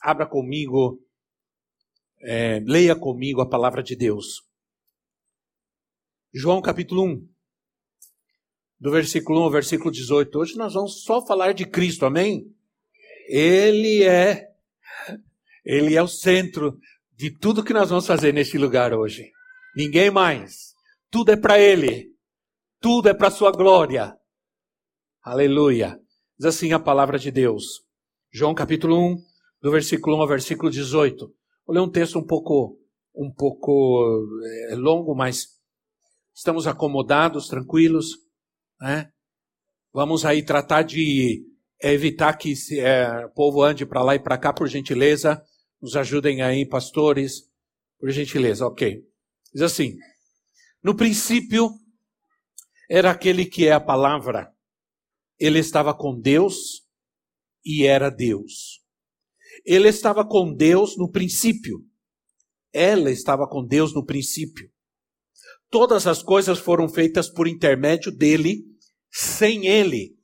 abra comigo, é, leia comigo a palavra de Deus. João capítulo 1, do versículo 1 ao versículo 18. Hoje nós vamos só falar de Cristo, amém? Ele é, ele é o centro de tudo que nós vamos fazer neste lugar hoje. Ninguém mais. Tudo é para Ele. Tudo é para Sua glória. Aleluia. Diz assim a palavra de Deus. João capítulo 1, do versículo 1 ao versículo 18. Vou ler um texto um pouco, um pouco é, longo, mas estamos acomodados, tranquilos, né? Vamos aí tratar de evitar que é, o povo ande para lá e para cá, por gentileza. Nos ajudem aí, pastores, por gentileza, ok. Diz assim: No princípio era aquele que é a palavra, ele estava com Deus e era Deus. Ele estava com Deus no princípio. Ela estava com Deus no princípio. Todas as coisas foram feitas por intermédio dele. Sem ele,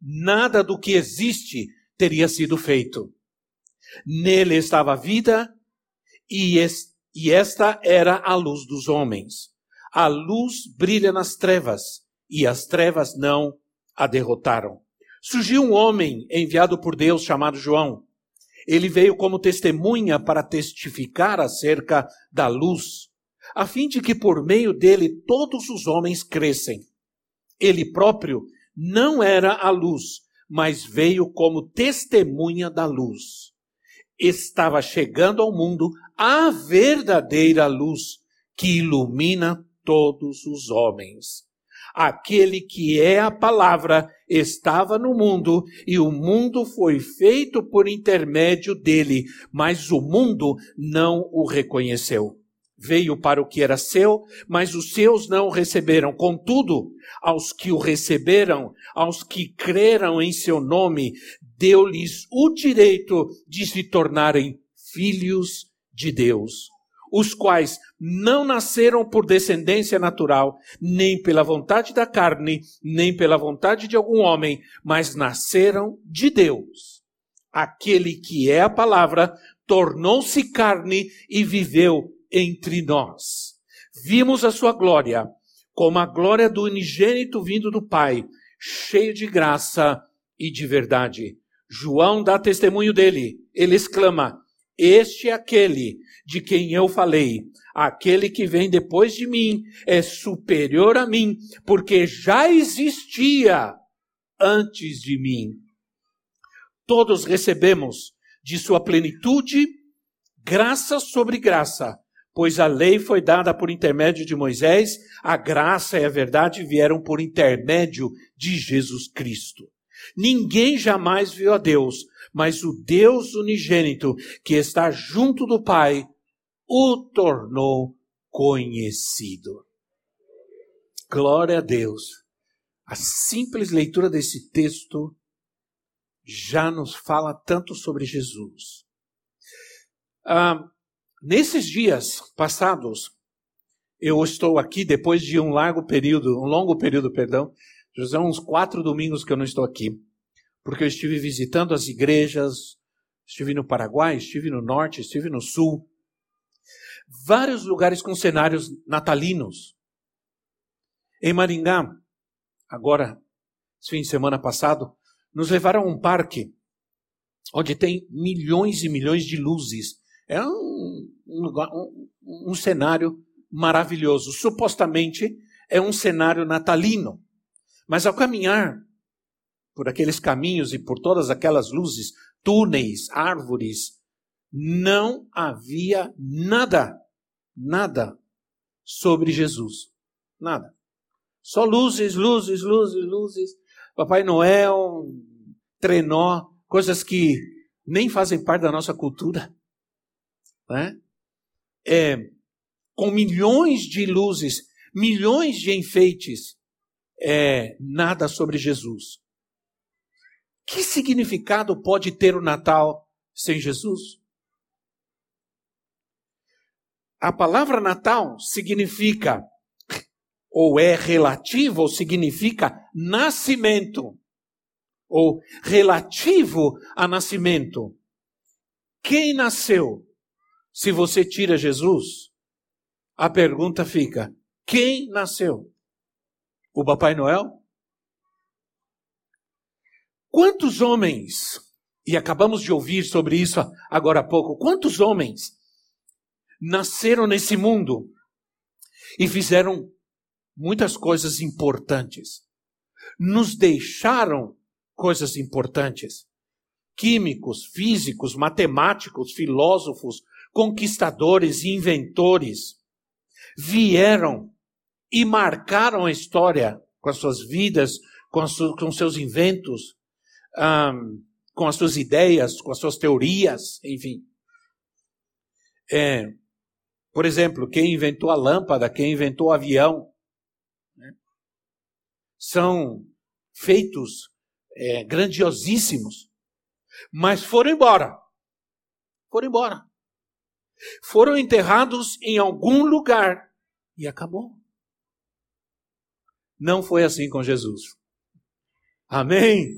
nada do que existe teria sido feito. Nele estava a vida e, e esta era a luz dos homens. A luz brilha nas trevas e as trevas não a derrotaram. Surgiu um homem enviado por Deus chamado João. Ele veio como testemunha para testificar acerca da luz, a fim de que por meio dele todos os homens crescem. Ele próprio não era a luz, mas veio como testemunha da luz. Estava chegando ao mundo a verdadeira luz que ilumina todos os homens. Aquele que é a palavra estava no mundo e o mundo foi feito por intermédio dele, mas o mundo não o reconheceu. Veio para o que era seu, mas os seus não o receberam. Contudo, aos que o receberam, aos que creram em seu nome, deu-lhes o direito de se tornarem filhos de Deus os quais não nasceram por descendência natural, nem pela vontade da carne, nem pela vontade de algum homem, mas nasceram de Deus. Aquele que é a palavra tornou-se carne e viveu entre nós. Vimos a sua glória, como a glória do unigênito vindo do Pai, cheio de graça e de verdade. João dá testemunho dele. Ele exclama: Este é aquele de quem eu falei. Aquele que vem depois de mim é superior a mim, porque já existia antes de mim. Todos recebemos de sua plenitude graça sobre graça, pois a lei foi dada por intermédio de Moisés, a graça e a verdade vieram por intermédio de Jesus Cristo. Ninguém jamais viu a Deus, mas o Deus unigênito que está junto do Pai o tornou conhecido. Glória a Deus. A simples leitura desse texto já nos fala tanto sobre Jesus. Ah, nesses dias passados, eu estou aqui depois de um largo período, um longo período, perdão, já uns quatro domingos que eu não estou aqui, porque eu estive visitando as igrejas, estive no Paraguai, estive no Norte, estive no Sul, vários lugares com cenários natalinos. Em Maringá, agora, esse fim de semana passado, nos levaram a um parque onde tem milhões e milhões de luzes. É um, um, um, um cenário maravilhoso. Supostamente é um cenário natalino. Mas ao caminhar por aqueles caminhos e por todas aquelas luzes, túneis, árvores, não havia nada, nada sobre Jesus. Nada. Só luzes, luzes, luzes, luzes. Papai Noel, trenó, coisas que nem fazem parte da nossa cultura. Né? É, com milhões de luzes, milhões de enfeites, é, nada sobre Jesus. Que significado pode ter o Natal sem Jesus? A palavra Natal significa, ou é relativo, ou significa nascimento, ou relativo a nascimento. Quem nasceu? Se você tira Jesus, a pergunta fica: quem nasceu? O Papai Noel? Quantos homens, e acabamos de ouvir sobre isso agora há pouco, quantos homens nasceram nesse mundo e fizeram muitas coisas importantes, nos deixaram coisas importantes. Químicos, físicos, matemáticos, filósofos, conquistadores inventores vieram e marcaram a história com as suas vidas, com, as, com seus inventos, um, com as suas ideias, com as suas teorias, enfim. É, por exemplo, quem inventou a lâmpada, quem inventou o avião, né? são feitos é, grandiosíssimos, mas foram embora. Foram embora. Foram enterrados em algum lugar e acabou. Não foi assim com Jesus. Amém?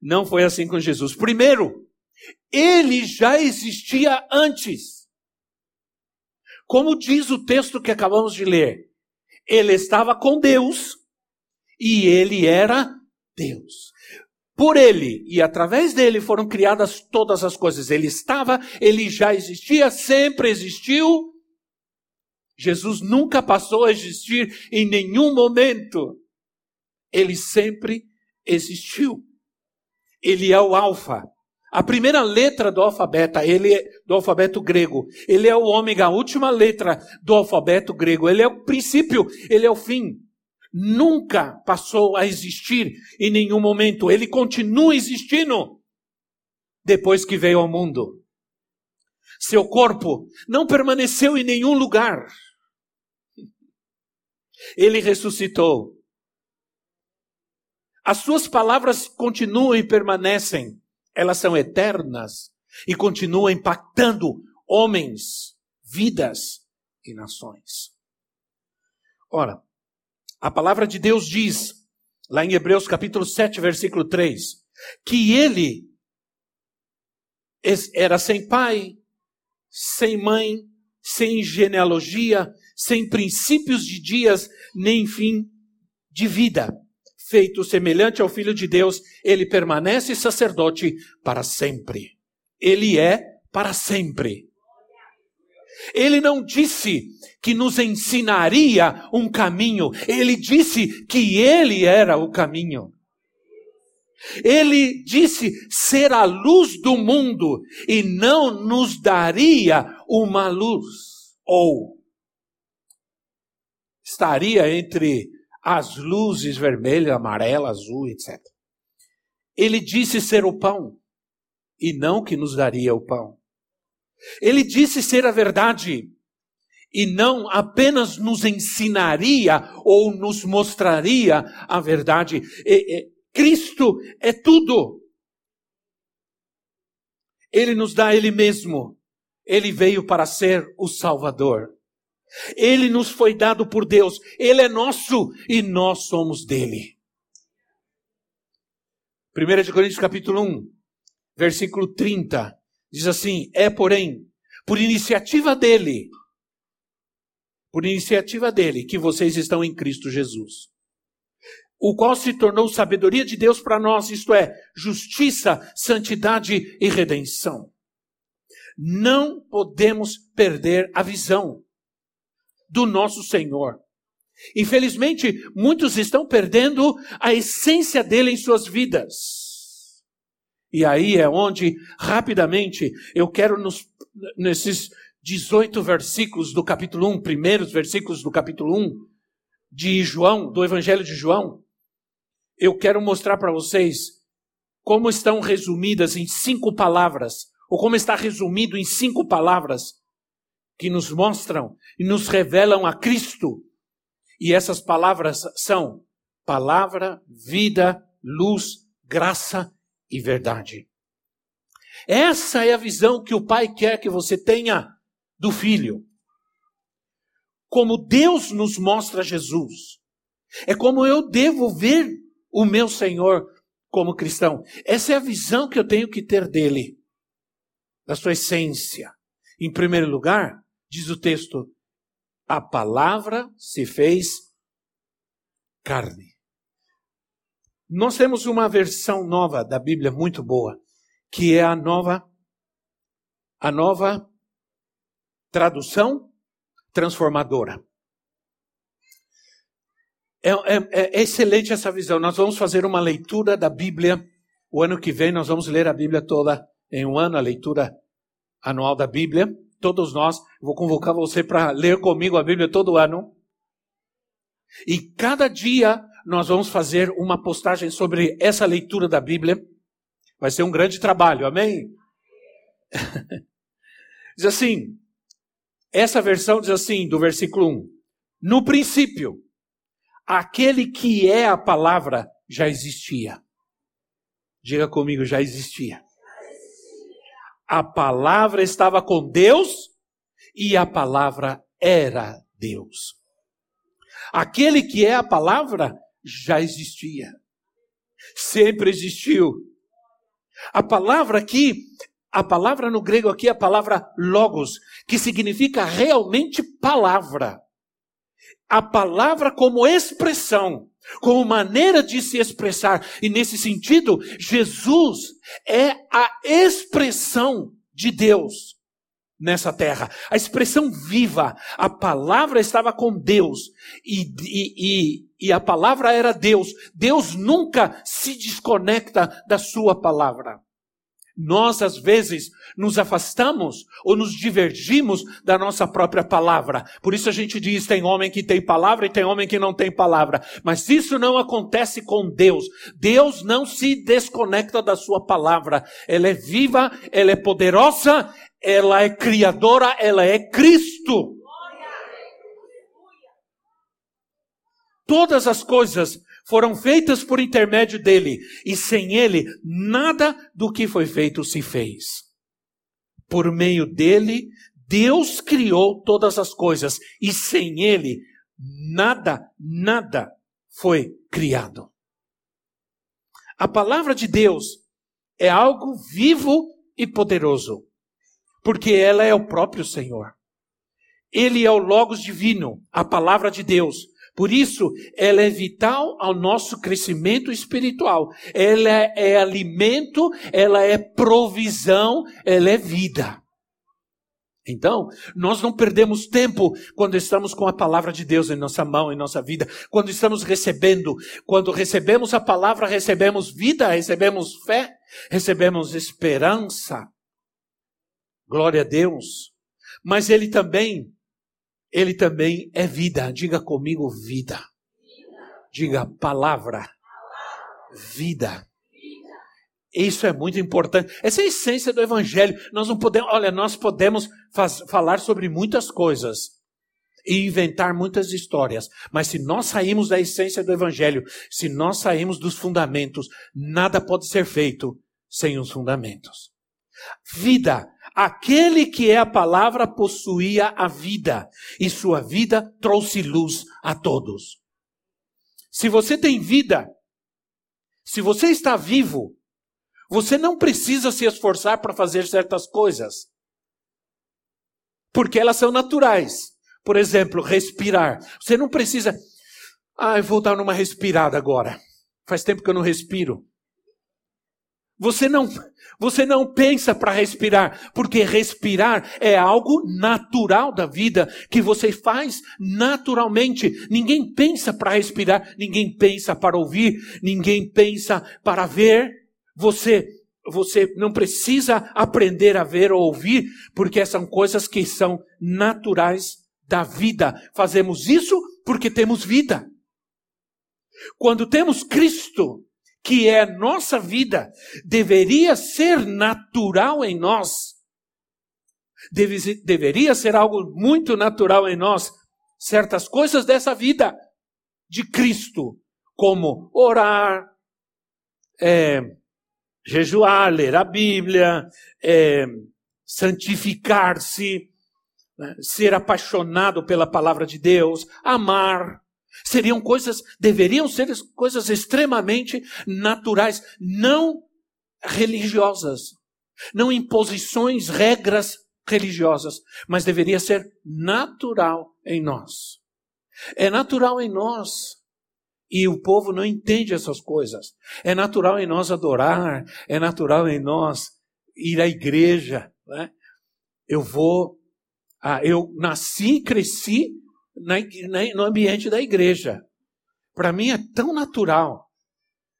Não foi assim com Jesus. Primeiro, ele já existia antes. Como diz o texto que acabamos de ler, ele estava com Deus e ele era Deus. Por ele e através dele foram criadas todas as coisas. Ele estava, ele já existia, sempre existiu. Jesus nunca passou a existir em nenhum momento. Ele sempre existiu. Ele é o alfa. A primeira letra do alfabeto, ele é do alfabeto grego. Ele é o ômega, a última letra do alfabeto grego. Ele é o princípio, ele é o fim nunca passou a existir em nenhum momento. Ele continua existindo depois que veio ao mundo. Seu corpo não permaneceu em nenhum lugar. Ele ressuscitou. As suas palavras continuam e permanecem. Elas são eternas e continuam impactando homens, vidas e nações. Ora, a palavra de Deus diz, lá em Hebreus capítulo 7, versículo 3, que ele era sem pai, sem mãe, sem genealogia, sem princípios de dias, nem fim de vida. Feito semelhante ao Filho de Deus, ele permanece sacerdote para sempre. Ele é para sempre. Ele não disse que nos ensinaria um caminho, ele disse que ele era o caminho. Ele disse ser a luz do mundo e não nos daria uma luz. Ou estaria entre as luzes vermelha, amarela, azul, etc. Ele disse ser o pão e não que nos daria o pão. Ele disse ser a verdade e não apenas nos ensinaria ou nos mostraria a verdade. E, e, Cristo é tudo. Ele nos dá Ele mesmo. Ele veio para ser o Salvador. Ele nos foi dado por Deus. Ele é nosso e nós somos dele. 1 Coríntios capítulo 1, versículo 30. Diz assim: é, porém, por iniciativa dele, por iniciativa dele, que vocês estão em Cristo Jesus, o qual se tornou sabedoria de Deus para nós, isto é, justiça, santidade e redenção. Não podemos perder a visão do nosso Senhor. Infelizmente, muitos estão perdendo a essência dele em suas vidas. E aí é onde, rapidamente, eu quero nos, nesses 18 versículos do capítulo 1, primeiros versículos do capítulo 1 de João, do Evangelho de João, eu quero mostrar para vocês como estão resumidas em cinco palavras, ou como está resumido em cinco palavras, que nos mostram e nos revelam a Cristo. E essas palavras são palavra, vida, luz, graça e verdade. Essa é a visão que o Pai quer que você tenha do Filho. Como Deus nos mostra Jesus. É como eu devo ver o meu Senhor como cristão. Essa é a visão que eu tenho que ter dele, da sua essência. Em primeiro lugar, diz o texto, a palavra se fez carne. Nós temos uma versão nova da Bíblia muito boa, que é a nova a nova tradução transformadora. É, é, é, excelente essa visão. Nós vamos fazer uma leitura da Bíblia. O ano que vem nós vamos ler a Bíblia toda em um ano, a leitura anual da Bíblia. Todos nós, vou convocar você para ler comigo a Bíblia todo ano. E cada dia nós vamos fazer uma postagem sobre essa leitura da Bíblia. Vai ser um grande trabalho, amém? diz assim, essa versão diz assim, do versículo 1. No princípio, aquele que é a palavra já existia. Diga comigo, já existia. A palavra estava com Deus e a palavra era Deus. Aquele que é a palavra já existia. Sempre existiu. A palavra aqui, a palavra no grego aqui é a palavra logos, que significa realmente palavra a palavra como expressão, como maneira de se expressar. E nesse sentido, Jesus é a expressão de Deus nessa terra. A expressão viva. A palavra estava com Deus e, e, e, e a palavra era Deus. Deus nunca se desconecta da sua palavra. Nós, às vezes, nos afastamos ou nos divergimos da nossa própria palavra. Por isso a gente diz: tem homem que tem palavra e tem homem que não tem palavra. Mas isso não acontece com Deus. Deus não se desconecta da sua palavra. Ela é viva, ela é poderosa, ela é criadora, ela é Cristo. Todas as coisas foram feitas por intermédio dele, e sem ele, nada do que foi feito se fez. Por meio dele, Deus criou todas as coisas, e sem ele, nada, nada foi criado. A palavra de Deus é algo vivo e poderoso, porque ela é o próprio Senhor. Ele é o Logos divino, a palavra de Deus, por isso, ela é vital ao nosso crescimento espiritual. Ela é, alimento, ela é provisão, ela é vida. Então, nós não perdemos tempo quando estamos com a palavra de Deus em nossa mão, em nossa vida, quando estamos recebendo, quando recebemos a palavra, recebemos vida, recebemos fé, recebemos esperança. Glória a Deus. Mas ele também ele também é vida. Diga comigo, vida. Diga palavra. Vida. Isso é muito importante. Essa é a essência do Evangelho. Nós não podemos, olha, nós podemos faz, falar sobre muitas coisas e inventar muitas histórias, mas se nós saímos da essência do Evangelho, se nós saímos dos fundamentos, nada pode ser feito sem os fundamentos. Vida Aquele que é a palavra possuía a vida, e sua vida trouxe luz a todos. Se você tem vida, se você está vivo, você não precisa se esforçar para fazer certas coisas, porque elas são naturais. Por exemplo, respirar. Você não precisa. Ah, eu vou dar uma respirada agora. Faz tempo que eu não respiro. Você não, você não pensa para respirar, porque respirar é algo natural da vida que você faz naturalmente. Ninguém pensa para respirar, ninguém pensa para ouvir, ninguém pensa para ver. Você você não precisa aprender a ver ou ouvir, porque são coisas que são naturais da vida. Fazemos isso porque temos vida. Quando temos Cristo, que é nossa vida, deveria ser natural em nós. Deve, deveria ser algo muito natural em nós, certas coisas dessa vida de Cristo, como orar, é, jejuar, ler a Bíblia, é, santificar-se, né, ser apaixonado pela palavra de Deus, amar. Seriam coisas, deveriam ser coisas extremamente naturais, não religiosas, não imposições, regras religiosas, mas deveria ser natural em nós. É natural em nós. E o povo não entende essas coisas. É natural em nós adorar, é natural em nós ir à igreja. Né? Eu vou. Ah, eu nasci cresci na, na, no ambiente da igreja. Para mim é tão natural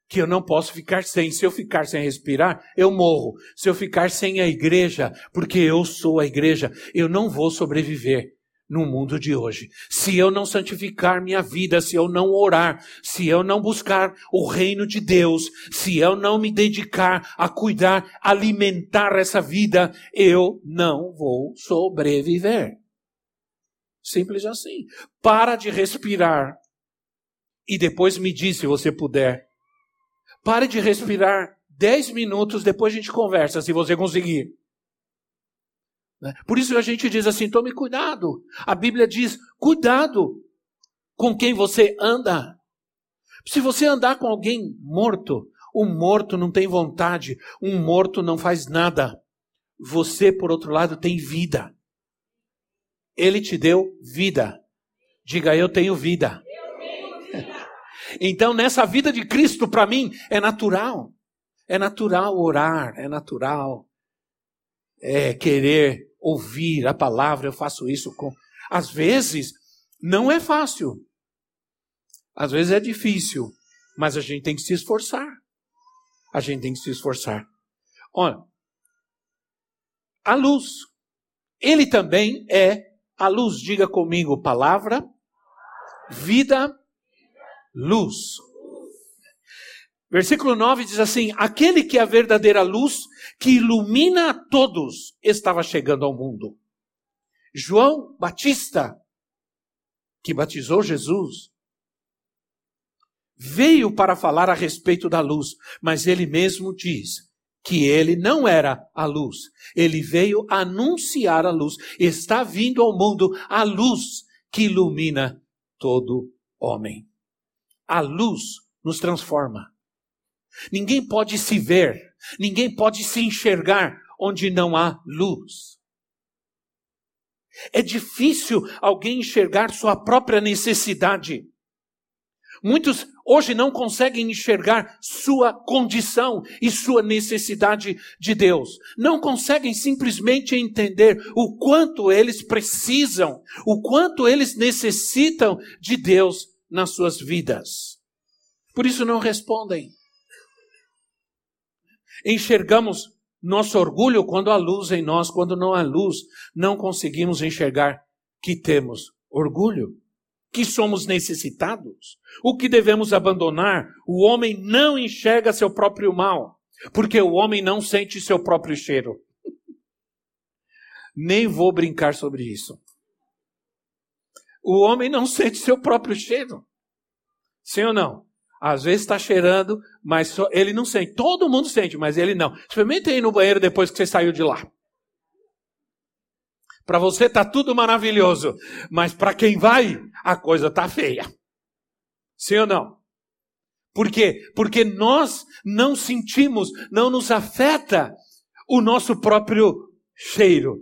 que eu não posso ficar sem. Se eu ficar sem respirar, eu morro. Se eu ficar sem a igreja, porque eu sou a igreja, eu não vou sobreviver no mundo de hoje. Se eu não santificar minha vida, se eu não orar, se eu não buscar o reino de Deus, se eu não me dedicar a cuidar, alimentar essa vida, eu não vou sobreviver. Simples assim. Para de respirar e depois me diz se você puder. Pare de respirar dez minutos, depois a gente conversa, se você conseguir. Né? Por isso a gente diz assim: tome cuidado. A Bíblia diz: cuidado com quem você anda. Se você andar com alguém morto, um morto não tem vontade, um morto não faz nada. Você, por outro lado, tem vida. Ele te deu vida. Diga, eu tenho vida. Eu tenho vida. então, nessa vida de Cristo, para mim, é natural. É natural orar, é natural é, querer ouvir a palavra, eu faço isso com. Às vezes, não é fácil. Às vezes é difícil. Mas a gente tem que se esforçar. A gente tem que se esforçar. Olha, a luz. Ele também é a luz. Diga comigo, palavra, vida, luz. Versículo 9 diz assim: Aquele que é a verdadeira luz, que ilumina a todos, estava chegando ao mundo. João Batista, que batizou Jesus, veio para falar a respeito da luz, mas ele mesmo diz que ele não era a luz. Ele veio anunciar a luz. Está vindo ao mundo a luz que ilumina todo homem. A luz nos transforma. Ninguém pode se ver, ninguém pode se enxergar onde não há luz. É difícil alguém enxergar sua própria necessidade. Muitos hoje não conseguem enxergar sua condição e sua necessidade de Deus. Não conseguem simplesmente entender o quanto eles precisam, o quanto eles necessitam de Deus nas suas vidas. Por isso não respondem. Enxergamos nosso orgulho quando há luz em nós, quando não há luz, não conseguimos enxergar que temos orgulho, que somos necessitados. O que devemos abandonar? O homem não enxerga seu próprio mal, porque o homem não sente seu próprio cheiro. Nem vou brincar sobre isso. O homem não sente seu próprio cheiro. Sim ou não? Às vezes está cheirando, mas ele não sente. Todo mundo sente, mas ele não. Experimente ir no banheiro depois que você saiu de lá. Para você está tudo maravilhoso, mas para quem vai, a coisa está feia. Sim ou não? Por quê? Porque nós não sentimos, não nos afeta o nosso próprio cheiro.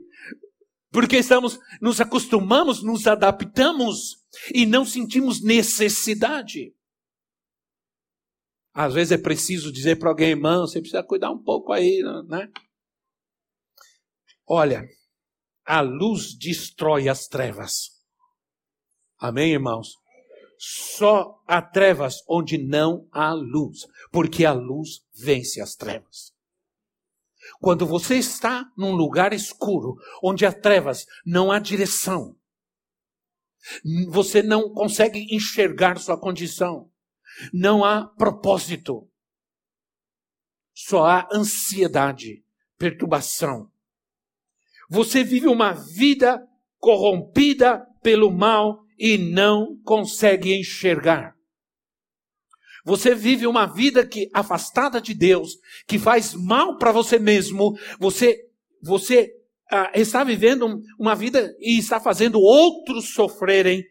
Porque estamos, nos acostumamos, nos adaptamos e não sentimos necessidade. Às vezes é preciso dizer para alguém, irmão, você precisa cuidar um pouco aí, né? Olha, a luz destrói as trevas. Amém, irmãos? Só há trevas onde não há luz, porque a luz vence as trevas. Quando você está num lugar escuro, onde há trevas, não há direção. Você não consegue enxergar sua condição não há propósito. só há ansiedade, perturbação. Você vive uma vida corrompida pelo mal e não consegue enxergar. Você vive uma vida que afastada de Deus, que faz mal para você mesmo. Você você ah, está vivendo uma vida e está fazendo outros sofrerem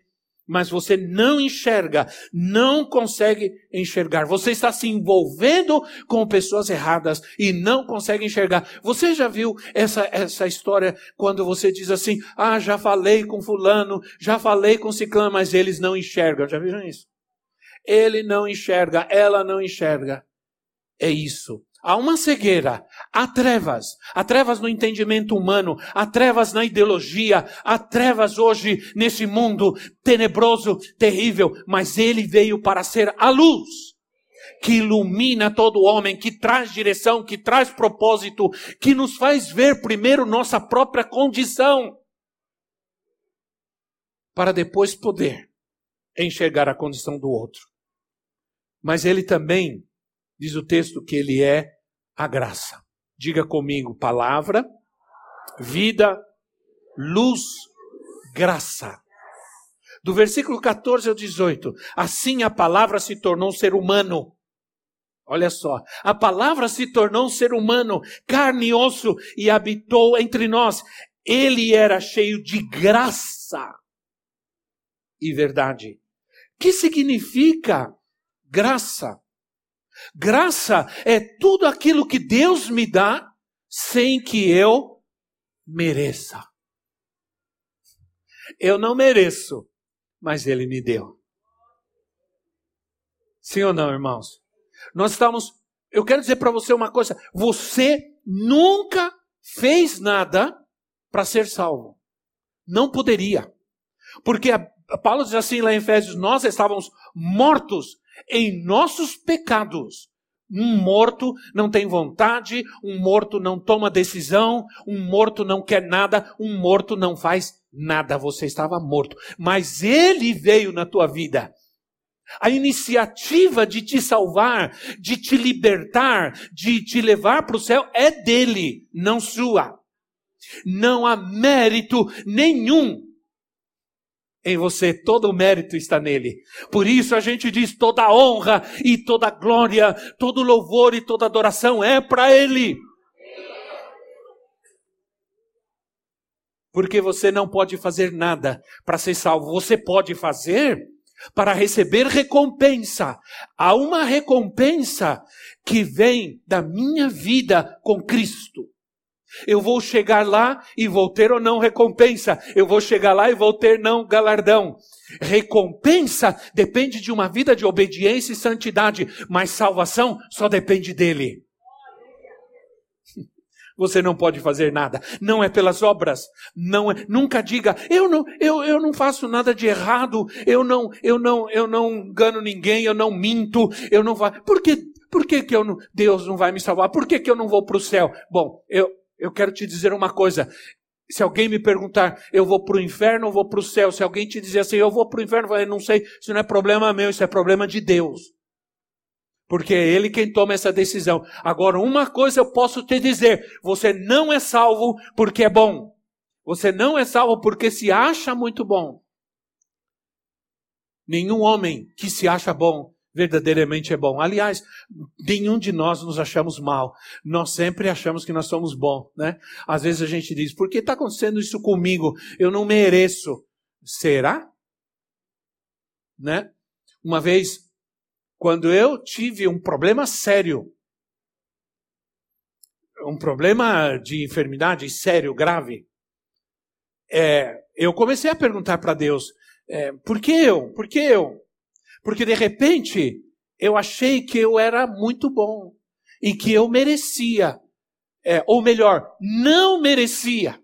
mas você não enxerga, não consegue enxergar. Você está se envolvendo com pessoas erradas e não consegue enxergar. Você já viu essa, essa história quando você diz assim: Ah, já falei com Fulano, já falei com Ciclano, mas eles não enxergam. Já viram isso? Ele não enxerga, ela não enxerga. É isso. Há uma cegueira, há trevas, há trevas no entendimento humano, há trevas na ideologia, há trevas hoje nesse mundo tenebroso, terrível, mas ele veio para ser a luz que ilumina todo homem, que traz direção, que traz propósito, que nos faz ver primeiro nossa própria condição, para depois poder enxergar a condição do outro. Mas ele também diz o texto que ele é a graça. Diga comigo: palavra, vida, luz, graça. Do versículo 14 ao 18, assim a palavra se tornou um ser humano. Olha só, a palavra se tornou um ser humano, carne e osso, e habitou entre nós. Ele era cheio de graça e verdade. Que significa graça? Graça é tudo aquilo que Deus me dá sem que eu mereça. Eu não mereço, mas Ele me deu. Sim ou não, irmãos? Nós estamos. Eu quero dizer para você uma coisa: você nunca fez nada para ser salvo. Não poderia. Porque a, Paulo diz assim lá em Efésios: nós estávamos mortos em nossos pecados. Um morto não tem vontade, um morto não toma decisão, um morto não quer nada, um morto não faz nada. Você estava morto. Mas ele veio na tua vida. A iniciativa de te salvar, de te libertar, de te levar para o céu é dele, não sua. Não há mérito nenhum em você, todo o mérito está nele. Por isso a gente diz toda honra e toda glória, todo louvor e toda adoração é para ele. Porque você não pode fazer nada para ser salvo. Você pode fazer para receber recompensa. Há uma recompensa que vem da minha vida com Cristo. Eu vou chegar lá e vou ter ou não recompensa. Eu vou chegar lá e vou ter não galardão. Recompensa depende de uma vida de obediência e santidade, mas salvação só depende dele. Você não pode fazer nada. Não é pelas obras. Não é, nunca diga, eu não, eu, eu não faço nada de errado. Eu não, eu não, eu não engano ninguém. Eu não minto. Eu não vou. Por que, por que, que eu não, Deus não vai me salvar? Por que, que eu não vou para o céu? Bom, eu, eu quero te dizer uma coisa. Se alguém me perguntar, eu vou para o inferno ou vou para o céu? Se alguém te dizer assim, eu vou para o inferno, eu não sei, isso não é problema meu, isso é problema de Deus. Porque é Ele quem toma essa decisão. Agora, uma coisa eu posso te dizer: você não é salvo porque é bom. Você não é salvo porque se acha muito bom. Nenhum homem que se acha bom verdadeiramente é bom. Aliás, nenhum de nós nos achamos mal. Nós sempre achamos que nós somos bons, né? Às vezes a gente diz: por que está acontecendo isso comigo? Eu não mereço. Será? Né? Uma vez, quando eu tive um problema sério, um problema de enfermidade sério, grave, é, eu comecei a perguntar para Deus: é, por que eu? Por que eu? Porque de repente eu achei que eu era muito bom e que eu merecia, é, ou melhor, não merecia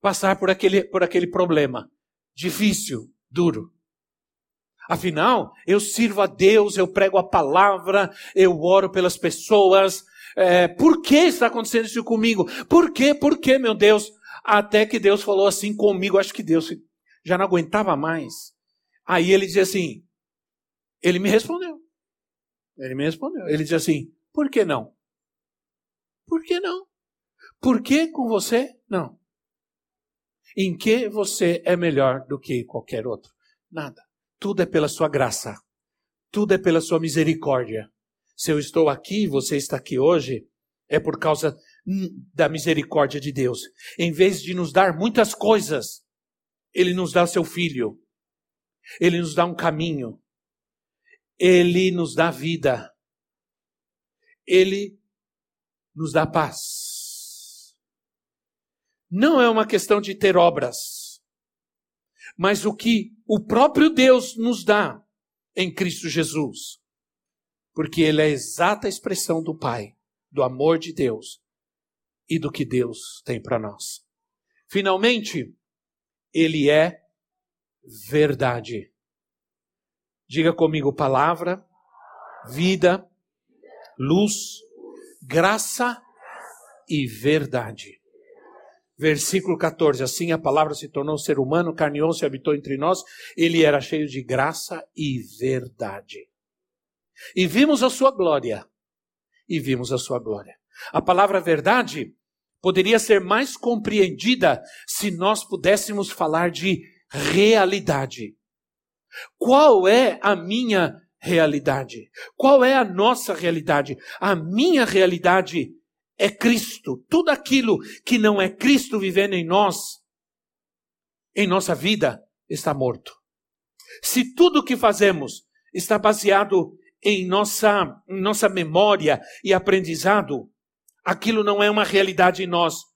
passar por aquele, por aquele problema difícil, duro. Afinal, eu sirvo a Deus, eu prego a palavra, eu oro pelas pessoas. É, por que está acontecendo isso comigo? Por quê? Por quê, meu Deus? Até que Deus falou assim comigo, acho que Deus já não aguentava mais. Aí ele dizia assim: ele me respondeu. Ele me respondeu. Ele disse assim: Por que não? Por que não? Por que com você? Não. Em que você é melhor do que qualquer outro? Nada. Tudo é pela sua graça. Tudo é pela sua misericórdia. Se eu estou aqui, você está aqui hoje, é por causa da misericórdia de Deus. Em vez de nos dar muitas coisas, Ele nos dá seu filho. Ele nos dá um caminho. Ele nos dá vida. Ele nos dá paz. Não é uma questão de ter obras, mas o que o próprio Deus nos dá em Cristo Jesus. Porque Ele é a exata expressão do Pai, do amor de Deus e do que Deus tem para nós. Finalmente, Ele é verdade. Diga comigo: palavra, vida, luz, graça e verdade. Versículo 14: Assim a palavra se tornou ser humano, carneou-se habitou entre nós. Ele era cheio de graça e verdade. E vimos a sua glória. E vimos a sua glória. A palavra verdade poderia ser mais compreendida se nós pudéssemos falar de realidade. Qual é a minha realidade? Qual é a nossa realidade? A minha realidade é Cristo. Tudo aquilo que não é Cristo vivendo em nós, em nossa vida, está morto. Se tudo o que fazemos está baseado em nossa, em nossa memória e aprendizado, aquilo não é uma realidade em nós.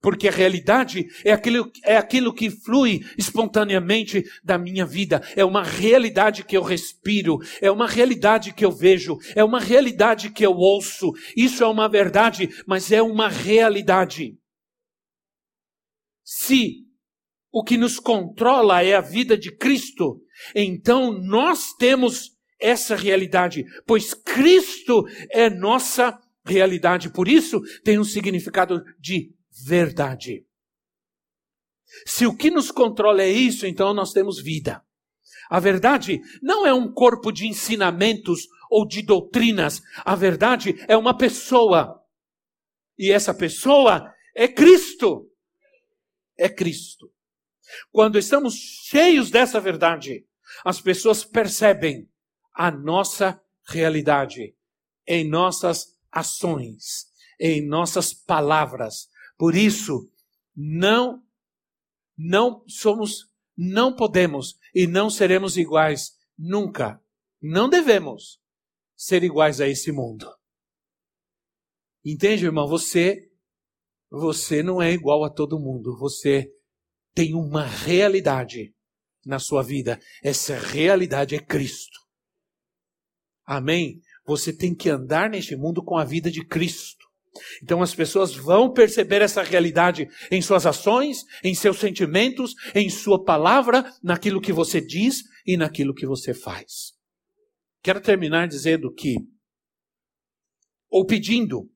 Porque a realidade é aquilo, é aquilo que flui espontaneamente da minha vida. É uma realidade que eu respiro. É uma realidade que eu vejo. É uma realidade que eu ouço. Isso é uma verdade, mas é uma realidade. Se o que nos controla é a vida de Cristo, então nós temos essa realidade, pois Cristo é nossa realidade. Por isso tem um significado de verdade. Se o que nos controla é isso, então nós temos vida. A verdade não é um corpo de ensinamentos ou de doutrinas. A verdade é uma pessoa. E essa pessoa é Cristo. É Cristo. Quando estamos cheios dessa verdade, as pessoas percebem a nossa realidade em nossas ações, em nossas palavras, por isso, não não somos, não podemos e não seremos iguais nunca. Não devemos ser iguais a esse mundo. Entende, irmão? Você você não é igual a todo mundo. Você tem uma realidade na sua vida. Essa realidade é Cristo. Amém? Você tem que andar neste mundo com a vida de Cristo. Então as pessoas vão perceber essa realidade em suas ações, em seus sentimentos, em sua palavra, naquilo que você diz e naquilo que você faz. Quero terminar dizendo que, ou pedindo,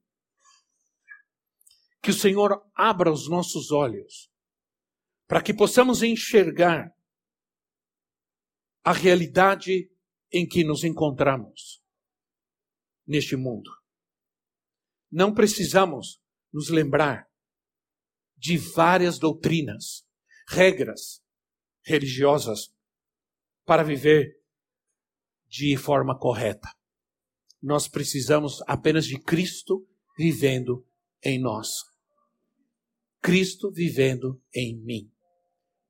que o Senhor abra os nossos olhos, para que possamos enxergar a realidade em que nos encontramos neste mundo não precisamos nos lembrar de várias doutrinas, regras religiosas para viver de forma correta. Nós precisamos apenas de Cristo vivendo em nós. Cristo vivendo em mim.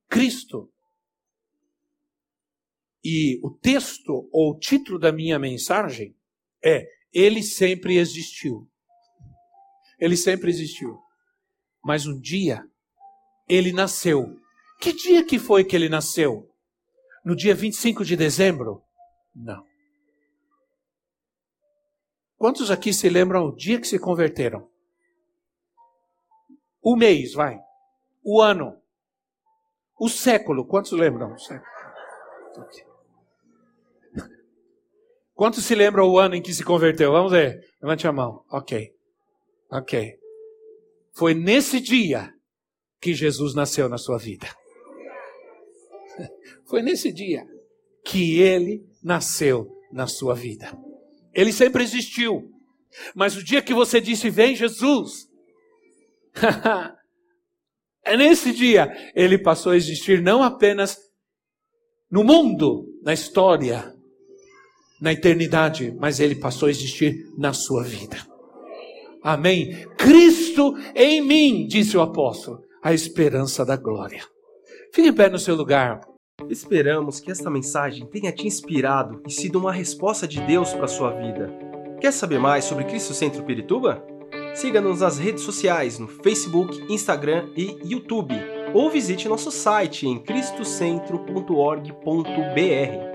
Cristo. E o texto ou o título da minha mensagem é Ele sempre existiu. Ele sempre existiu. Mas um dia, ele nasceu. Que dia que foi que ele nasceu? No dia 25 de dezembro? Não. Quantos aqui se lembram o dia que se converteram? O mês, vai. O ano. O século. Quantos lembram? O século. Quantos se lembram o ano em que se converteu? Vamos ver. Levante a mão. Ok. Ok. Foi nesse dia que Jesus nasceu na sua vida. Foi nesse dia que ele nasceu na sua vida. Ele sempre existiu. Mas o dia que você disse, vem Jesus, é nesse dia ele passou a existir não apenas no mundo, na história, na eternidade, mas ele passou a existir na sua vida. Amém? Cristo em mim, disse o apóstolo, a esperança da glória. Fique em pé no seu lugar. Esperamos que esta mensagem tenha te inspirado e sido uma resposta de Deus para a sua vida. Quer saber mais sobre Cristo Centro Pirituba? Siga-nos nas redes sociais no Facebook, Instagram e YouTube, ou visite nosso site em cristocentro.org.br.